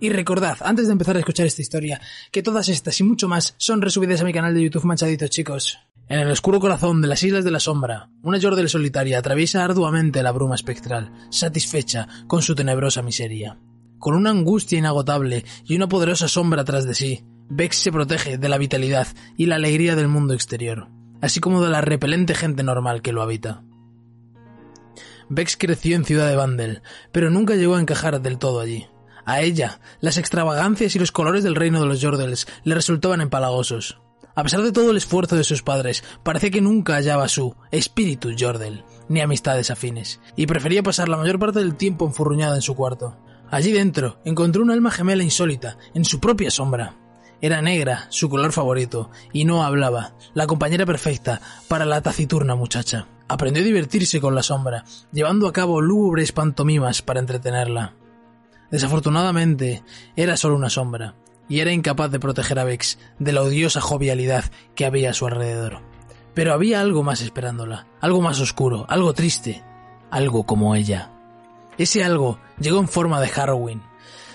Y recordad, antes de empezar a escuchar esta historia, que todas estas y mucho más son resubidas a mi canal de YouTube Manchaditos, chicos. En el oscuro corazón de las Islas de la Sombra, una Jordel solitaria atraviesa arduamente la bruma espectral, satisfecha con su tenebrosa miseria. Con una angustia inagotable y una poderosa sombra tras de sí, Vex se protege de la vitalidad y la alegría del mundo exterior, así como de la repelente gente normal que lo habita. Vex creció en Ciudad de Vandel, pero nunca llegó a encajar del todo allí. A ella, las extravagancias y los colores del reino de los Jordels le resultaban empalagosos. A pesar de todo el esfuerzo de sus padres, parece que nunca hallaba su espíritu Jordel, ni amistades afines, y prefería pasar la mayor parte del tiempo enfurruñada en su cuarto. Allí dentro encontró un alma gemela insólita, en su propia sombra. Era negra, su color favorito, y no hablaba, la compañera perfecta para la taciturna muchacha. Aprendió a divertirse con la sombra, llevando a cabo lúgubres pantomimas para entretenerla. Desafortunadamente, era solo una sombra, y era incapaz de proteger a Vex de la odiosa jovialidad que había a su alrededor. Pero había algo más esperándola, algo más oscuro, algo triste, algo como ella. Ese algo llegó en forma de Harrowing.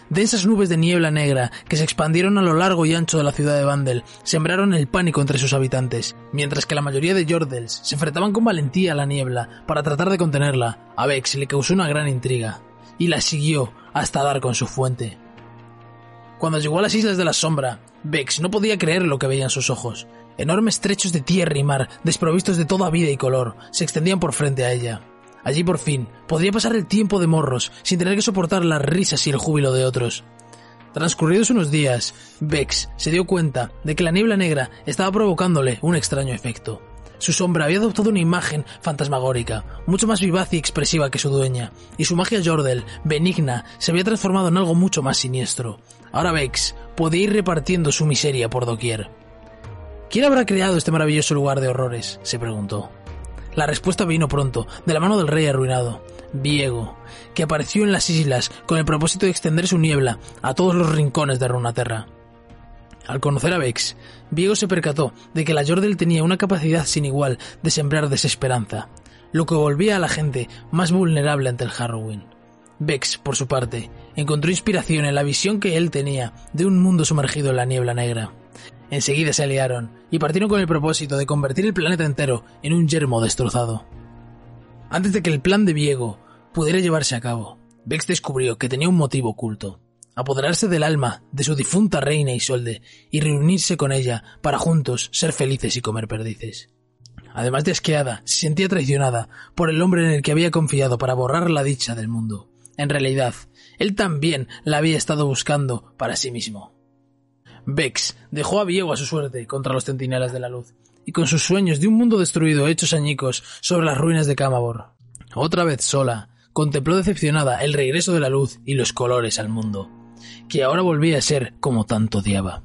Densas nubes de niebla negra que se expandieron a lo largo y ancho de la ciudad de Vandel sembraron el pánico entre sus habitantes, mientras que la mayoría de Jordels se enfrentaban con valentía a la niebla para tratar de contenerla. A Vex le causó una gran intriga, y la siguió hasta dar con su fuente. Cuando llegó a las Islas de la Sombra, Vex no podía creer lo que veían sus ojos. Enormes trechos de tierra y mar, desprovistos de toda vida y color, se extendían por frente a ella. Allí por fin podría pasar el tiempo de morros sin tener que soportar las risas y el júbilo de otros. Transcurridos unos días, Vex se dio cuenta de que la niebla negra estaba provocándole un extraño efecto. Su sombra había adoptado una imagen fantasmagórica, mucho más vivaz y expresiva que su dueña, y su magia Jordel, benigna, se había transformado en algo mucho más siniestro. Ahora Vex podía ir repartiendo su miseria por doquier. ¿Quién habrá creado este maravilloso lugar de horrores? se preguntó. La respuesta vino pronto, de la mano del rey arruinado, Viego, que apareció en las islas con el propósito de extender su niebla a todos los rincones de Runaterra. Al conocer a Vex, Viego se percató de que la Jordel tenía una capacidad sin igual de sembrar desesperanza, lo que volvía a la gente más vulnerable ante el Harrowing. Vex, por su parte, encontró inspiración en la visión que él tenía de un mundo sumergido en la niebla negra. Enseguida se aliaron y partieron con el propósito de convertir el planeta entero en un yermo destrozado. Antes de que el plan de Viego pudiera llevarse a cabo, Vex descubrió que tenía un motivo oculto apoderarse del alma de su difunta reina Isolde y reunirse con ella para juntos ser felices y comer perdices. Además de asqueada, se sentía traicionada por el hombre en el que había confiado para borrar la dicha del mundo. En realidad, él también la había estado buscando para sí mismo. Vex dejó a Viego a su suerte contra los centinelas de la luz, y con sus sueños de un mundo destruido hechos añicos sobre las ruinas de Camabor. Otra vez sola, contempló decepcionada el regreso de la luz y los colores al mundo que ahora volvía a ser como tanto odiaba.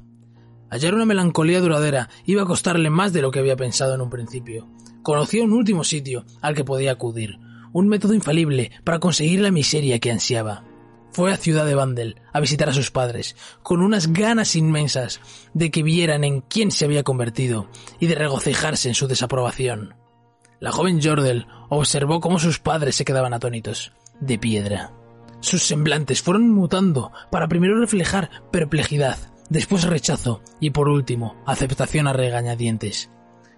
Hallar una melancolía duradera iba a costarle más de lo que había pensado en un principio. Conocía un último sitio al que podía acudir, un método infalible para conseguir la miseria que ansiaba. Fue a Ciudad de Vandel a visitar a sus padres, con unas ganas inmensas de que vieran en quién se había convertido y de regocijarse en su desaprobación. La joven Jordel observó cómo sus padres se quedaban atónitos, de piedra. Sus semblantes fueron mutando para primero reflejar perplejidad, después rechazo y por último aceptación a regañadientes.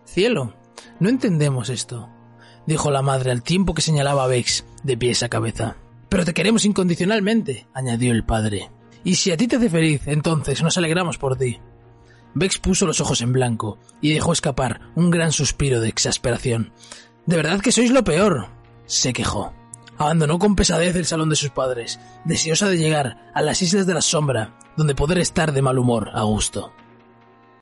Cielo, no entendemos esto, dijo la madre al tiempo que señalaba a Vex de pies a cabeza. Pero te queremos incondicionalmente, añadió el padre. Y si a ti te hace feliz, entonces nos alegramos por ti. Vex puso los ojos en blanco y dejó escapar un gran suspiro de exasperación. De verdad que sois lo peor, se quejó. Abandonó con pesadez el salón de sus padres, deseosa de llegar a las Islas de la Sombra, donde poder estar de mal humor a gusto.